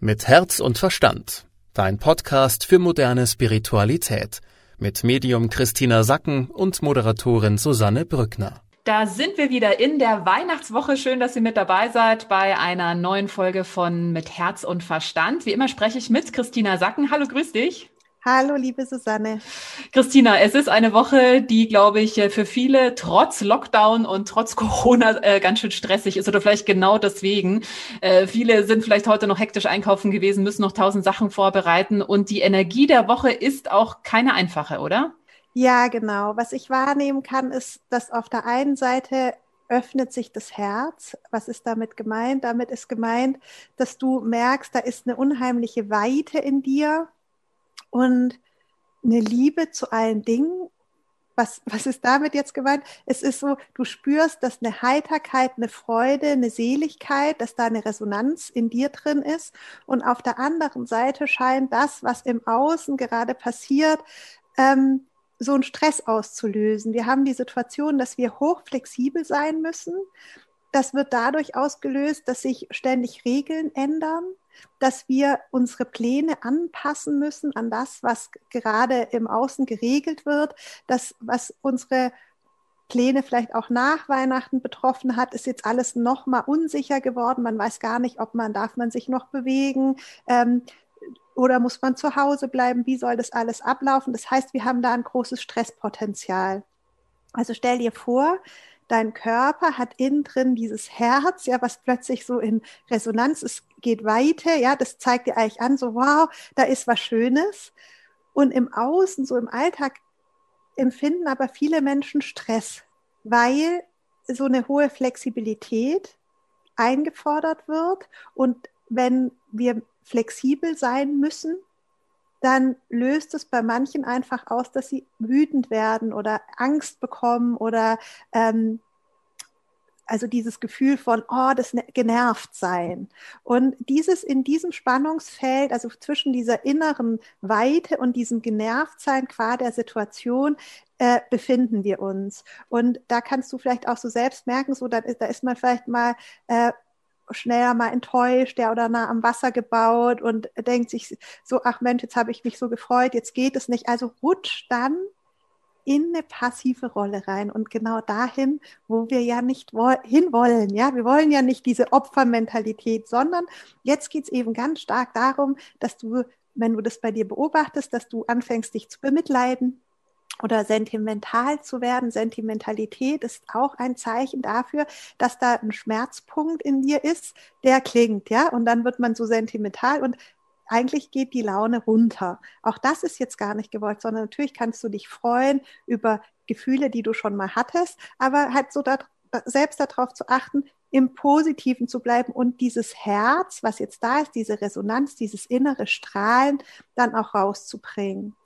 Mit Herz und Verstand. Dein Podcast für moderne Spiritualität. Mit Medium Christina Sacken und Moderatorin Susanne Brückner. Da sind wir wieder in der Weihnachtswoche. Schön, dass ihr mit dabei seid bei einer neuen Folge von Mit Herz und Verstand. Wie immer spreche ich mit Christina Sacken. Hallo, grüß dich. Hallo, liebe Susanne. Christina, es ist eine Woche, die, glaube ich, für viele trotz Lockdown und trotz Corona äh, ganz schön stressig ist oder vielleicht genau deswegen. Äh, viele sind vielleicht heute noch hektisch einkaufen gewesen, müssen noch tausend Sachen vorbereiten und die Energie der Woche ist auch keine einfache, oder? Ja, genau. Was ich wahrnehmen kann, ist, dass auf der einen Seite öffnet sich das Herz. Was ist damit gemeint? Damit ist gemeint, dass du merkst, da ist eine unheimliche Weite in dir und eine Liebe zu allen Dingen. Was, was ist damit jetzt gemeint? Es ist so, du spürst, dass eine Heiterkeit, eine Freude, eine Seligkeit, dass da eine Resonanz in dir drin ist. Und auf der anderen Seite scheint das, was im Außen gerade passiert, ähm, so einen Stress auszulösen. Wir haben die Situation, dass wir hochflexibel sein müssen. Das wird dadurch ausgelöst, dass sich ständig Regeln ändern dass wir unsere Pläne anpassen müssen an das, was gerade im Außen geregelt wird, das, was unsere Pläne vielleicht auch nach Weihnachten betroffen hat, ist jetzt alles noch mal unsicher geworden. Man weiß gar nicht, ob man darf man sich noch bewegen ähm, oder muss man zu Hause bleiben. Wie soll das alles ablaufen? Das heißt, wir haben da ein großes Stresspotenzial. Also stell dir vor, dein Körper hat innen drin dieses Herz, ja, was plötzlich so in Resonanz ist, geht weiter, ja, das zeigt dir eigentlich an, so wow, da ist was Schönes. Und im Außen, so im Alltag, empfinden aber viele Menschen Stress, weil so eine hohe Flexibilität eingefordert wird. Und wenn wir flexibel sein müssen, dann löst es bei manchen einfach aus, dass sie wütend werden oder Angst bekommen oder ähm, also dieses Gefühl von, oh, das ne-, genervt sein. Und dieses in diesem Spannungsfeld, also zwischen dieser inneren Weite und diesem Genervtsein qua der Situation, äh, befinden wir uns. Und da kannst du vielleicht auch so selbst merken, so da, da ist man vielleicht mal äh, schneller mal enttäuscht, ja, oder nah am Wasser gebaut und denkt sich so, ach Mensch, jetzt habe ich mich so gefreut, jetzt geht es nicht. Also rutscht dann in eine passive Rolle rein und genau dahin, wo wir ja nicht hinwollen. Ja, wir wollen ja nicht diese Opfermentalität, sondern jetzt geht es eben ganz stark darum, dass du, wenn du das bei dir beobachtest, dass du anfängst, dich zu bemitleiden, oder sentimental zu werden. Sentimentalität ist auch ein Zeichen dafür, dass da ein Schmerzpunkt in dir ist, der klingt, ja, und dann wird man so sentimental und eigentlich geht die Laune runter. Auch das ist jetzt gar nicht gewollt, sondern natürlich kannst du dich freuen über Gefühle, die du schon mal hattest, aber halt so da, selbst darauf zu achten, im Positiven zu bleiben und dieses Herz, was jetzt da ist, diese Resonanz, dieses innere Strahlen dann auch rauszubringen.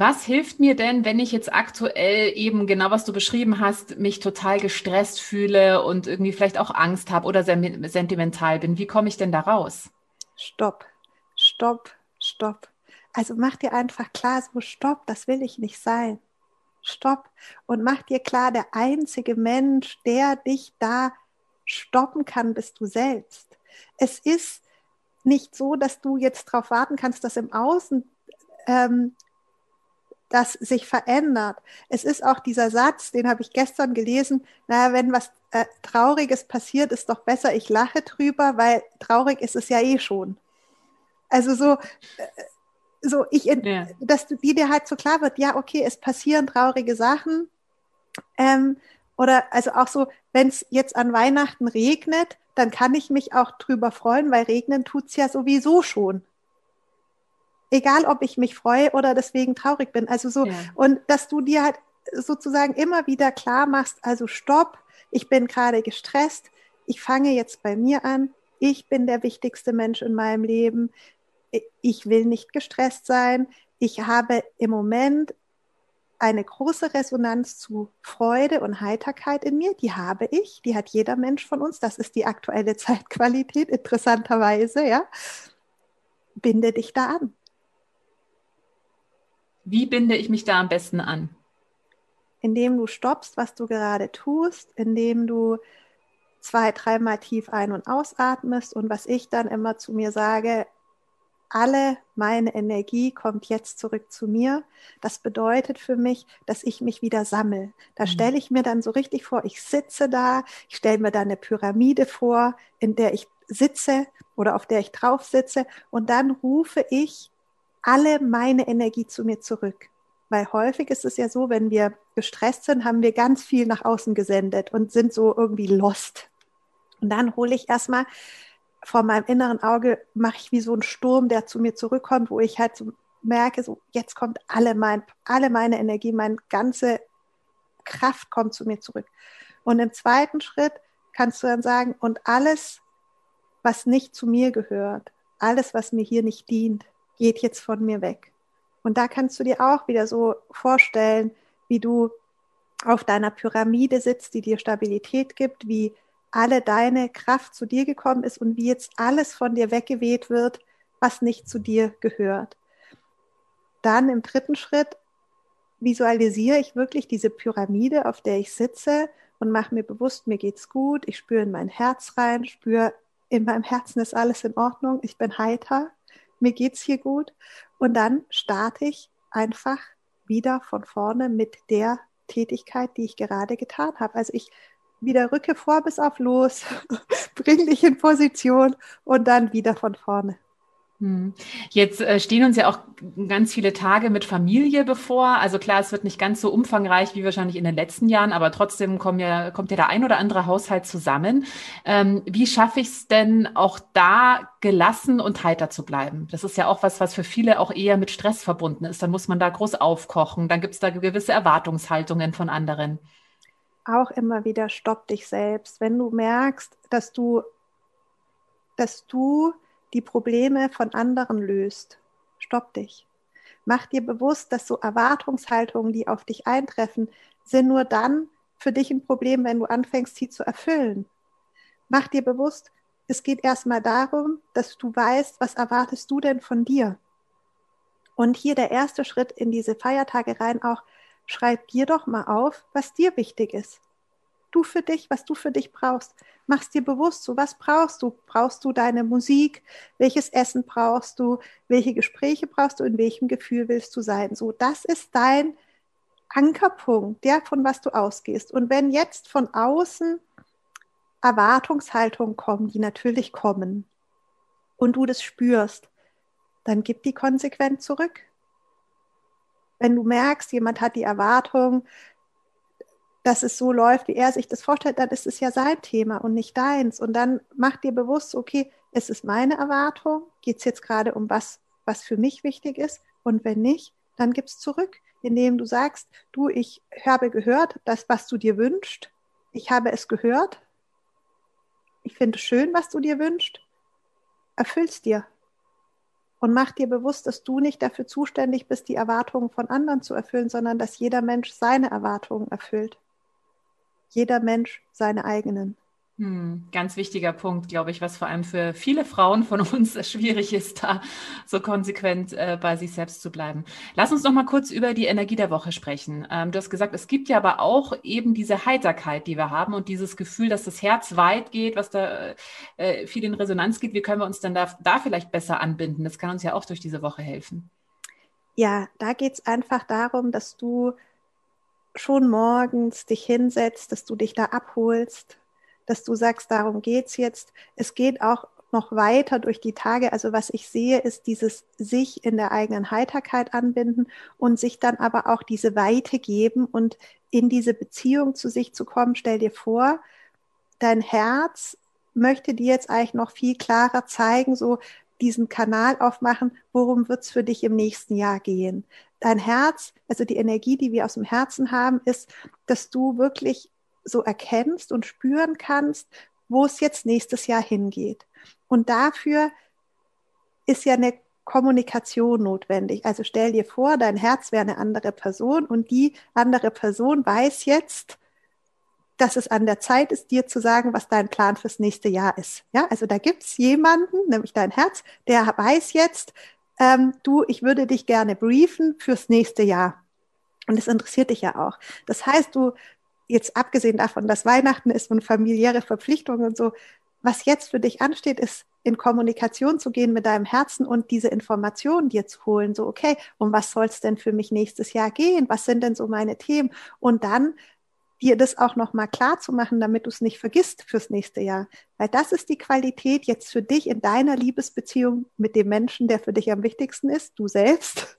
Was hilft mir denn, wenn ich jetzt aktuell eben genau, was du beschrieben hast, mich total gestresst fühle und irgendwie vielleicht auch Angst habe oder sentimental bin? Wie komme ich denn da raus? Stopp, stopp, stopp. Also mach dir einfach klar, so stopp, das will ich nicht sein. Stopp und mach dir klar, der einzige Mensch, der dich da stoppen kann, bist du selbst. Es ist nicht so, dass du jetzt darauf warten kannst, dass im Außen ähm, das sich verändert. Es ist auch dieser Satz, den habe ich gestern gelesen, naja, wenn was äh, Trauriges passiert, ist doch besser, ich lache drüber, weil traurig ist es ja eh schon. Also so, äh, so ich, ja. dass die dir halt so klar wird, ja, okay, es passieren traurige Sachen. Ähm, oder also auch so, wenn es jetzt an Weihnachten regnet, dann kann ich mich auch drüber freuen, weil regnen tut's ja sowieso schon egal ob ich mich freue oder deswegen traurig bin. Also so, ja. und dass du dir halt sozusagen immer wieder klar machst, also stopp, ich bin gerade gestresst, ich fange jetzt bei mir an, ich bin der wichtigste Mensch in meinem Leben, ich will nicht gestresst sein, ich habe im Moment eine große Resonanz zu Freude und Heiterkeit in mir, die habe ich, die hat jeder Mensch von uns, das ist die aktuelle Zeitqualität, interessanterweise, ja. Binde dich da an. Wie binde ich mich da am besten an? Indem du stoppst, was du gerade tust, indem du zwei, dreimal tief ein- und ausatmest und was ich dann immer zu mir sage, alle meine Energie kommt jetzt zurück zu mir. Das bedeutet für mich, dass ich mich wieder sammle. Da mhm. stelle ich mir dann so richtig vor, ich sitze da, ich stelle mir da eine Pyramide vor, in der ich sitze oder auf der ich drauf sitze und dann rufe ich alle meine Energie zu mir zurück. Weil häufig ist es ja so, wenn wir gestresst sind, haben wir ganz viel nach außen gesendet und sind so irgendwie lost. Und dann hole ich erstmal vor meinem inneren Auge, mache ich wie so einen Sturm, der zu mir zurückkommt, wo ich halt so merke, so jetzt kommt alle, mein, alle meine Energie, meine ganze Kraft kommt zu mir zurück. Und im zweiten Schritt kannst du dann sagen, und alles, was nicht zu mir gehört, alles, was mir hier nicht dient, geht jetzt von mir weg. Und da kannst du dir auch wieder so vorstellen, wie du auf deiner Pyramide sitzt, die dir Stabilität gibt, wie alle deine Kraft zu dir gekommen ist und wie jetzt alles von dir weggeweht wird, was nicht zu dir gehört. Dann im dritten Schritt visualisiere ich wirklich diese Pyramide, auf der ich sitze und mache mir bewusst, mir geht's gut, ich spüre in mein Herz rein, spüre in meinem Herzen ist alles in Ordnung, ich bin heiter, mir geht's hier gut und dann starte ich einfach wieder von vorne mit der Tätigkeit, die ich gerade getan habe. Also ich wieder Rücke vor bis auf los, bring dich in Position und dann wieder von vorne. Hm. Jetzt äh, stehen uns ja auch ganz viele Tage mit Familie bevor. Also klar, es wird nicht ganz so umfangreich wie wahrscheinlich in den letzten Jahren, aber trotzdem kommt ja, kommt ja der ein oder andere Haushalt zusammen. Ähm, wie schaffe ich es denn auch da gelassen und heiter zu bleiben? Das ist ja auch was, was für viele auch eher mit Stress verbunden ist. Dann muss man da groß aufkochen, dann gibt es da gewisse Erwartungshaltungen von anderen. Auch immer wieder stopp dich selbst. Wenn du merkst, dass du, dass du die Probleme von anderen löst. Stopp dich. Mach dir bewusst, dass so Erwartungshaltungen, die auf dich eintreffen, sind nur dann für dich ein Problem, wenn du anfängst, sie zu erfüllen. Mach dir bewusst, es geht erstmal darum, dass du weißt, was erwartest du denn von dir? Und hier der erste Schritt in diese Feiertage rein auch, schreib dir doch mal auf, was dir wichtig ist du für dich, was du für dich brauchst. Machst dir bewusst, so was brauchst du? Brauchst du deine Musik? Welches Essen brauchst du? Welche Gespräche brauchst du? In welchem Gefühl willst du sein? So, das ist dein Ankerpunkt, der von was du ausgehst. Und wenn jetzt von außen Erwartungshaltungen kommen, die natürlich kommen, und du das spürst, dann gib die konsequent zurück. Wenn du merkst, jemand hat die Erwartung, dass es so läuft, wie er sich das vorstellt, dann ist es ja sein Thema und nicht deins. Und dann mach dir bewusst, okay, es ist meine Erwartung, geht es jetzt gerade um was, was für mich wichtig ist. Und wenn nicht, dann gib es zurück, indem du sagst, du, ich habe gehört, das, was du dir wünschst. Ich habe es gehört. Ich finde es schön, was du dir wünschst. Erfüllst dir. Und mach dir bewusst, dass du nicht dafür zuständig bist, die Erwartungen von anderen zu erfüllen, sondern dass jeder Mensch seine Erwartungen erfüllt jeder Mensch seine eigenen. Hm, ganz wichtiger Punkt, glaube ich, was vor allem für viele Frauen von uns schwierig ist, da so konsequent äh, bei sich selbst zu bleiben. Lass uns noch mal kurz über die Energie der Woche sprechen. Ähm, du hast gesagt, es gibt ja aber auch eben diese Heiterkeit, die wir haben und dieses Gefühl, dass das Herz weit geht, was da äh, viel in Resonanz geht. Wie können wir uns denn da, da vielleicht besser anbinden? Das kann uns ja auch durch diese Woche helfen. Ja, da geht es einfach darum, dass du schon morgens dich hinsetzt, dass du dich da abholst, dass du sagst, darum geht's jetzt. Es geht auch noch weiter durch die Tage. Also was ich sehe, ist dieses sich in der eigenen Heiterkeit anbinden und sich dann aber auch diese Weite geben und in diese Beziehung zu sich zu kommen. Stell dir vor, dein Herz möchte dir jetzt eigentlich noch viel klarer zeigen, so diesen Kanal aufmachen, worum wird's für dich im nächsten Jahr gehen dein Herz, also die Energie, die wir aus dem Herzen haben, ist, dass du wirklich so erkennst und spüren kannst, wo es jetzt nächstes Jahr hingeht. Und dafür ist ja eine Kommunikation notwendig. Also stell dir vor, dein Herz wäre eine andere Person und die andere Person weiß jetzt, dass es an der Zeit ist, dir zu sagen, was dein Plan fürs nächste Jahr ist. Ja, also da gibt's jemanden, nämlich dein Herz, der weiß jetzt, ähm, du, ich würde dich gerne briefen fürs nächste Jahr. Und das interessiert dich ja auch. Das heißt, du jetzt abgesehen davon, dass Weihnachten ist und familiäre Verpflichtungen und so, was jetzt für dich ansteht, ist in Kommunikation zu gehen mit deinem Herzen und diese Informationen dir zu holen. So, okay, um was soll es denn für mich nächstes Jahr gehen? Was sind denn so meine Themen? Und dann dir das auch nochmal klar zu machen, damit du es nicht vergisst fürs nächste Jahr. Weil das ist die Qualität jetzt für dich in deiner Liebesbeziehung mit dem Menschen, der für dich am wichtigsten ist, du selbst,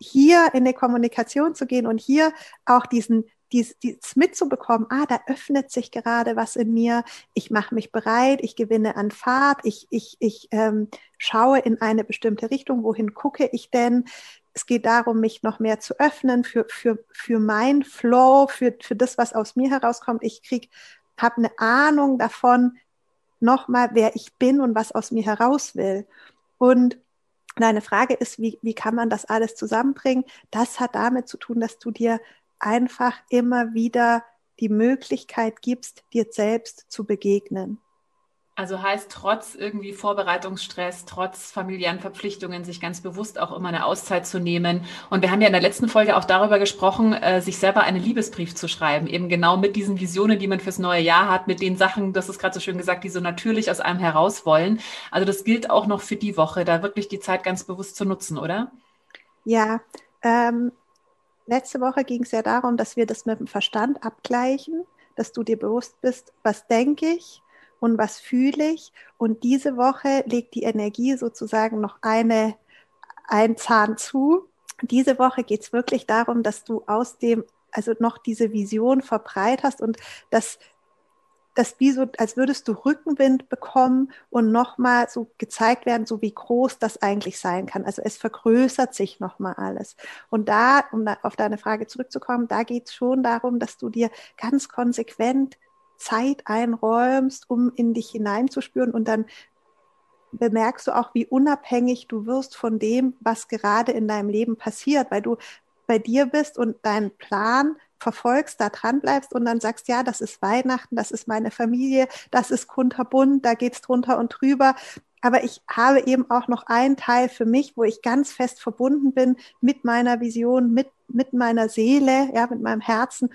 hier in die Kommunikation zu gehen und hier auch diesen dies, dies mitzubekommen, ah, da öffnet sich gerade was in mir, ich mache mich bereit, ich gewinne an Fahrt, ich, ich, ich ähm, schaue in eine bestimmte Richtung, wohin gucke ich denn? Es geht darum, mich noch mehr zu öffnen für, für, für mein Flow, für, für das, was aus mir herauskommt. Ich krieg, habe eine Ahnung davon, nochmal, wer ich bin und was aus mir heraus will. Und deine Frage ist, wie, wie kann man das alles zusammenbringen? Das hat damit zu tun, dass du dir einfach immer wieder die Möglichkeit gibst, dir selbst zu begegnen. Also heißt trotz irgendwie Vorbereitungsstress, trotz familiären Verpflichtungen, sich ganz bewusst auch immer eine Auszeit zu nehmen. Und wir haben ja in der letzten Folge auch darüber gesprochen, äh, sich selber einen Liebesbrief zu schreiben, eben genau mit diesen Visionen, die man fürs neue Jahr hat, mit den Sachen, das ist gerade so schön gesagt, die so natürlich aus einem heraus wollen. Also das gilt auch noch für die Woche, da wirklich die Zeit ganz bewusst zu nutzen, oder? Ja, ähm, letzte Woche ging es ja darum, dass wir das mit dem Verstand abgleichen, dass du dir bewusst bist, was denke ich und was fühle ich. Und diese Woche legt die Energie sozusagen noch eine, ein Zahn zu. Diese Woche geht es wirklich darum, dass du aus dem, also noch diese Vision verbreiterst und dass das wie so, als würdest du Rückenwind bekommen und nochmal so gezeigt werden, so wie groß das eigentlich sein kann. Also es vergrößert sich nochmal alles. Und da, um da auf deine Frage zurückzukommen, da geht es schon darum, dass du dir ganz konsequent Zeit einräumst, um in dich hineinzuspüren und dann bemerkst du auch, wie unabhängig du wirst von dem, was gerade in deinem Leben passiert, weil du bei dir bist und deinen Plan verfolgst, da dran bleibst und dann sagst, ja, das ist Weihnachten, das ist meine Familie, das ist kunterbunt, da geht's drunter und drüber. Aber ich habe eben auch noch einen Teil für mich, wo ich ganz fest verbunden bin mit meiner Vision, mit, mit meiner Seele, ja, mit meinem Herzen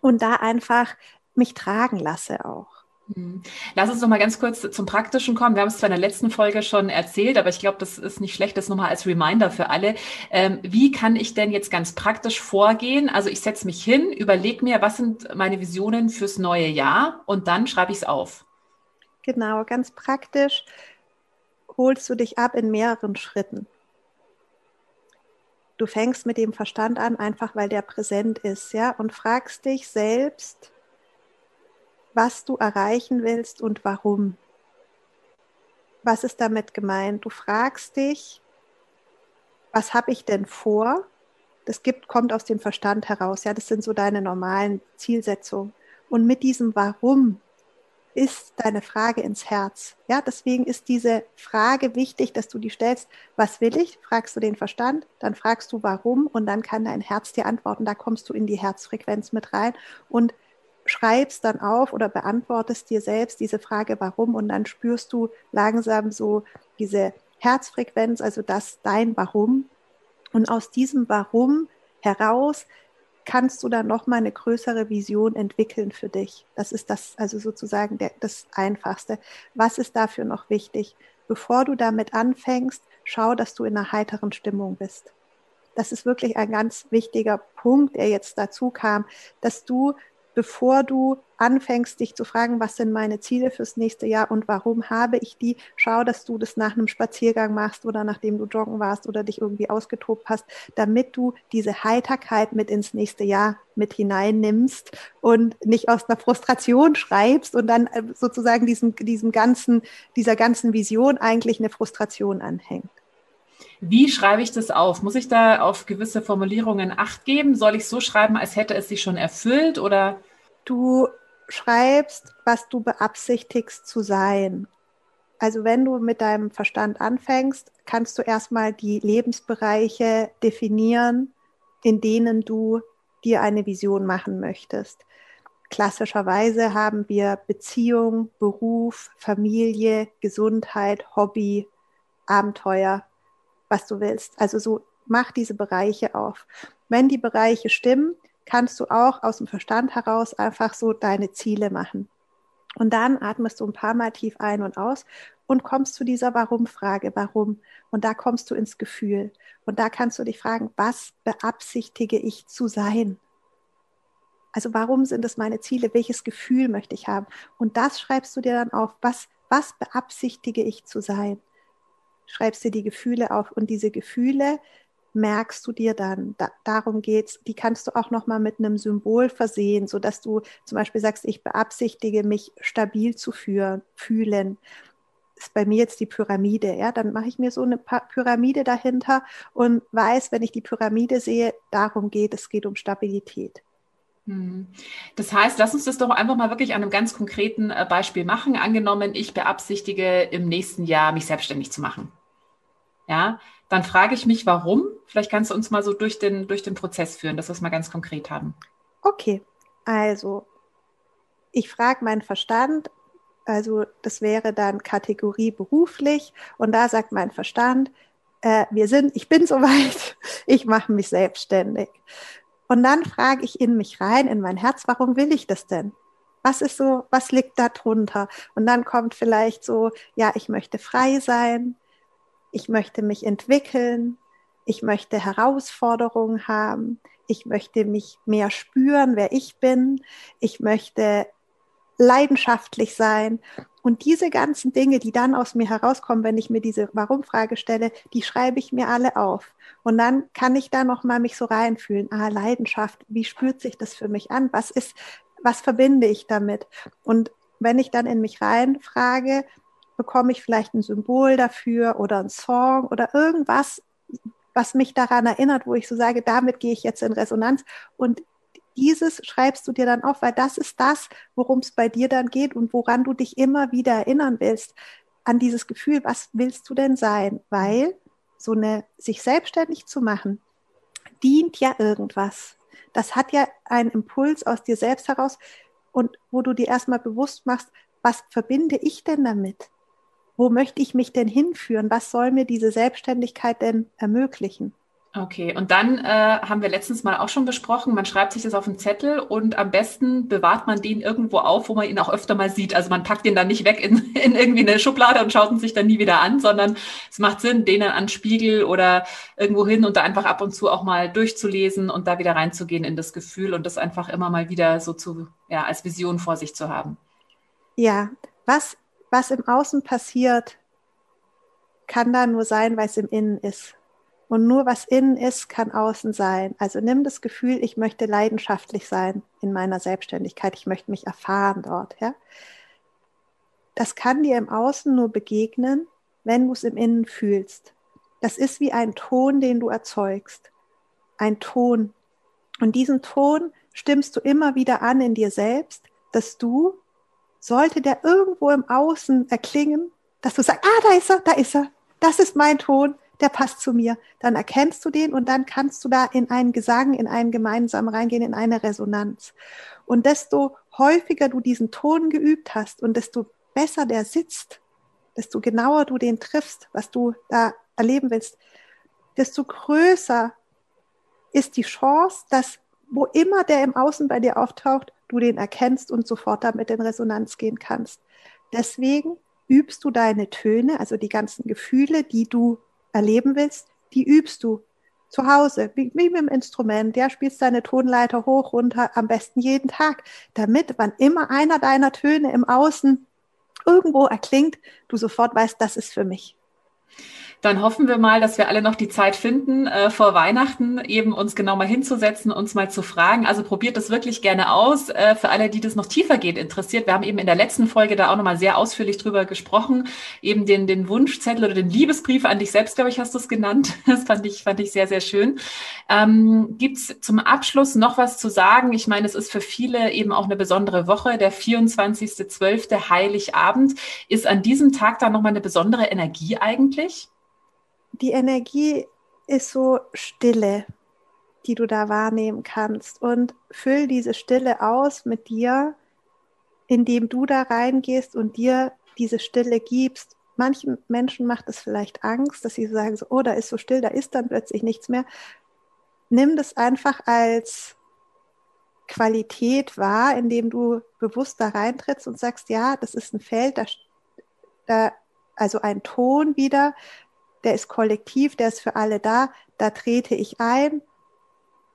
und da einfach mich tragen lasse auch. Hm. Lass uns noch mal ganz kurz zum Praktischen kommen. Wir haben es zwar in der letzten Folge schon erzählt, aber ich glaube, das ist nicht schlecht, das nochmal als Reminder für alle. Ähm, wie kann ich denn jetzt ganz praktisch vorgehen? Also ich setze mich hin, überlege mir, was sind meine Visionen fürs neue Jahr und dann schreibe ich es auf. Genau, ganz praktisch holst du dich ab in mehreren Schritten. Du fängst mit dem Verstand an, einfach weil der präsent ist, ja, und fragst dich selbst, was du erreichen willst und warum. Was ist damit gemeint? Du fragst dich, was habe ich denn vor? Das gibt, kommt aus dem Verstand heraus. Ja, das sind so deine normalen Zielsetzungen. Und mit diesem Warum ist deine Frage ins Herz. Ja, deswegen ist diese Frage wichtig, dass du die stellst. Was will ich? Fragst du den Verstand, dann fragst du warum und dann kann dein Herz dir antworten. Da kommst du in die Herzfrequenz mit rein und schreibst dann auf oder beantwortest dir selbst diese Frage, warum, und dann spürst du langsam so diese Herzfrequenz, also das dein Warum. Und aus diesem Warum heraus kannst du dann nochmal eine größere Vision entwickeln für dich. Das ist das, also sozusagen der, das Einfachste. Was ist dafür noch wichtig? Bevor du damit anfängst, schau, dass du in einer heiteren Stimmung bist. Das ist wirklich ein ganz wichtiger Punkt, der jetzt dazu kam, dass du bevor du anfängst, dich zu fragen, was sind meine Ziele fürs nächste Jahr und warum habe ich die, schau, dass du das nach einem Spaziergang machst oder nachdem du joggen warst oder dich irgendwie ausgetobt hast, damit du diese Heiterkeit mit ins nächste Jahr mit hineinnimmst und nicht aus einer Frustration schreibst und dann äh, sozusagen diesem, diesem ganzen, dieser ganzen Vision eigentlich eine Frustration anhängt. Wie schreibe ich das auf? Muss ich da auf gewisse Formulierungen Acht geben? Soll ich so schreiben, als hätte es sich schon erfüllt oder? Du schreibst, was du beabsichtigst zu sein. Also wenn du mit deinem Verstand anfängst, kannst du erstmal die Lebensbereiche definieren, in denen du dir eine Vision machen möchtest. Klassischerweise haben wir Beziehung, Beruf, Familie, Gesundheit, Hobby, Abenteuer, was du willst. Also so mach diese Bereiche auf. Wenn die Bereiche stimmen, kannst du auch aus dem Verstand heraus einfach so deine Ziele machen. Und dann atmest du ein paar Mal tief ein und aus und kommst zu dieser Warum-Frage, warum? Und da kommst du ins Gefühl. Und da kannst du dich fragen, was beabsichtige ich zu sein? Also warum sind es meine Ziele? Welches Gefühl möchte ich haben? Und das schreibst du dir dann auf. Was, was beabsichtige ich zu sein? Schreibst dir die Gefühle auf und diese Gefühle merkst du dir dann. Da, darum geht's. Die kannst du auch noch mal mit einem Symbol versehen, so dass du zum Beispiel sagst, ich beabsichtige mich stabil zu führen, fühlen. Ist bei mir jetzt die Pyramide, ja, dann mache ich mir so eine Pyramide dahinter und weiß, wenn ich die Pyramide sehe, darum geht es, geht um Stabilität. Hm. Das heißt, lass uns das doch einfach mal wirklich an einem ganz konkreten äh, Beispiel machen. Angenommen, ich beabsichtige im nächsten Jahr mich selbstständig zu machen. Ja, dann frage ich mich, warum. Vielleicht kannst du uns mal so durch den, durch den Prozess führen, dass wir es mal ganz konkret haben. Okay, also ich frage meinen Verstand, also das wäre dann Kategorie beruflich und da sagt mein Verstand, äh, wir sind, ich bin soweit, ich mache mich selbstständig. Und dann frage ich in mich rein, in mein Herz, warum will ich das denn? Was ist so, was liegt da drunter? Und dann kommt vielleicht so, ja, ich möchte frei sein, ich möchte mich entwickeln, ich möchte Herausforderungen haben, ich möchte mich mehr spüren, wer ich bin, ich möchte leidenschaftlich sein. Und diese ganzen Dinge, die dann aus mir herauskommen, wenn ich mir diese Warum-Frage stelle, die schreibe ich mir alle auf. Und dann kann ich da nochmal mich so reinfühlen. Ah, Leidenschaft, wie spürt sich das für mich an? Was ist, was verbinde ich damit? Und wenn ich dann in mich reinfrage, bekomme ich vielleicht ein Symbol dafür oder ein Song oder irgendwas, was mich daran erinnert, wo ich so sage, damit gehe ich jetzt in Resonanz. Und dieses schreibst du dir dann auf, weil das ist das, worum es bei dir dann geht und woran du dich immer wieder erinnern willst, an dieses Gefühl, was willst du denn sein? Weil so eine, sich selbstständig zu machen, dient ja irgendwas. Das hat ja einen Impuls aus dir selbst heraus und wo du dir erstmal bewusst machst, was verbinde ich denn damit? wo möchte ich mich denn hinführen? Was soll mir diese Selbstständigkeit denn ermöglichen? Okay, und dann äh, haben wir letztens mal auch schon besprochen, man schreibt sich das auf einen Zettel und am besten bewahrt man den irgendwo auf, wo man ihn auch öfter mal sieht. Also man packt den dann nicht weg in, in irgendwie eine Schublade und schaut ihn sich dann nie wieder an, sondern es macht Sinn, den dann an Spiegel oder irgendwo hin und da einfach ab und zu auch mal durchzulesen und da wieder reinzugehen in das Gefühl und das einfach immer mal wieder so zu, ja, als Vision vor sich zu haben. Ja, was was im Außen passiert, kann da nur sein, weil es im Innen ist. Und nur was innen ist, kann außen sein. Also nimm das Gefühl, ich möchte leidenschaftlich sein in meiner Selbstständigkeit. Ich möchte mich erfahren dort. Ja? Das kann dir im Außen nur begegnen, wenn du es im Innen fühlst. Das ist wie ein Ton, den du erzeugst. Ein Ton. Und diesen Ton stimmst du immer wieder an in dir selbst, dass du sollte der irgendwo im Außen erklingen, dass du sagst, ah, da ist er, da ist er, das ist mein Ton, der passt zu mir. Dann erkennst du den und dann kannst du da in einen Gesang, in einen gemeinsamen reingehen, in eine Resonanz. Und desto häufiger du diesen Ton geübt hast und desto besser der sitzt, desto genauer du den triffst, was du da erleben willst, desto größer ist die Chance, dass wo immer der im Außen bei dir auftaucht, du den erkennst und sofort damit in Resonanz gehen kannst. Deswegen übst du deine Töne, also die ganzen Gefühle, die du erleben willst, die übst du zu Hause, wie, wie mit dem Instrument. Ja, spielst deine Tonleiter hoch, runter, am besten jeden Tag, damit wann immer einer deiner Töne im Außen irgendwo erklingt, du sofort weißt, das ist für mich dann hoffen wir mal, dass wir alle noch die Zeit finden, äh, vor Weihnachten eben uns genau mal hinzusetzen, uns mal zu fragen. Also probiert das wirklich gerne aus. Äh, für alle, die das noch tiefer geht, interessiert. Wir haben eben in der letzten Folge da auch nochmal sehr ausführlich drüber gesprochen. Eben den, den Wunschzettel oder den Liebesbrief an dich selbst, glaube ich, hast du es genannt. Das fand ich, fand ich sehr, sehr schön. Ähm, Gibt es zum Abschluss noch was zu sagen? Ich meine, es ist für viele eben auch eine besondere Woche. Der 24.12. Heiligabend. Ist an diesem Tag da nochmal eine besondere Energie eigentlich? Die Energie ist so Stille, die du da wahrnehmen kannst. Und füll diese Stille aus mit dir, indem du da reingehst und dir diese Stille gibst. Manchen Menschen macht es vielleicht Angst, dass sie sagen so, oh, da ist so still, da ist dann plötzlich nichts mehr. Nimm das einfach als Qualität wahr, indem du bewusst da reintrittst und sagst, ja, das ist ein Feld, da, da also ein Ton wieder, der ist kollektiv, der ist für alle da, da trete ich ein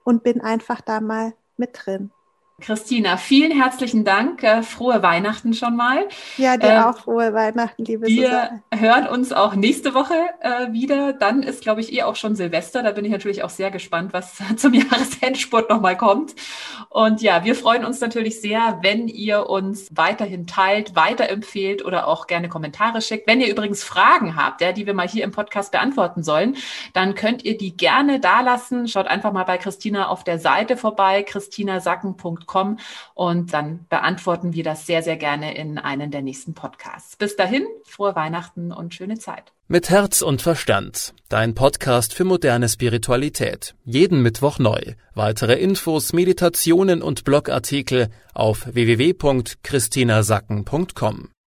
und bin einfach da mal mit drin. Christina, vielen herzlichen Dank. Äh, frohe Weihnachten schon mal. Ja, dir äh, auch frohe Weihnachten, liebe Wir Susanne. hören uns auch nächste Woche äh, wieder. Dann ist, glaube ich, eh auch schon Silvester. Da bin ich natürlich auch sehr gespannt, was zum Jahresendspurt nochmal kommt. Und ja, wir freuen uns natürlich sehr, wenn ihr uns weiterhin teilt, weiterempfehlt oder auch gerne Kommentare schickt. Wenn ihr übrigens Fragen habt, ja, die wir mal hier im Podcast beantworten sollen, dann könnt ihr die gerne dalassen. Schaut einfach mal bei Christina auf der Seite vorbei, christinasacken.com www.ecom und dann beantworten wir das sehr, sehr gerne in einen der nächsten Podcasts. Bis dahin, frohe Weihnachten und schöne Zeit. Mit Herz und Verstand. Dein Podcast für moderne Spiritualität. Jeden Mittwoch neu. Weitere Infos, Meditationen und Blogartikel auf www.christinasacken.com.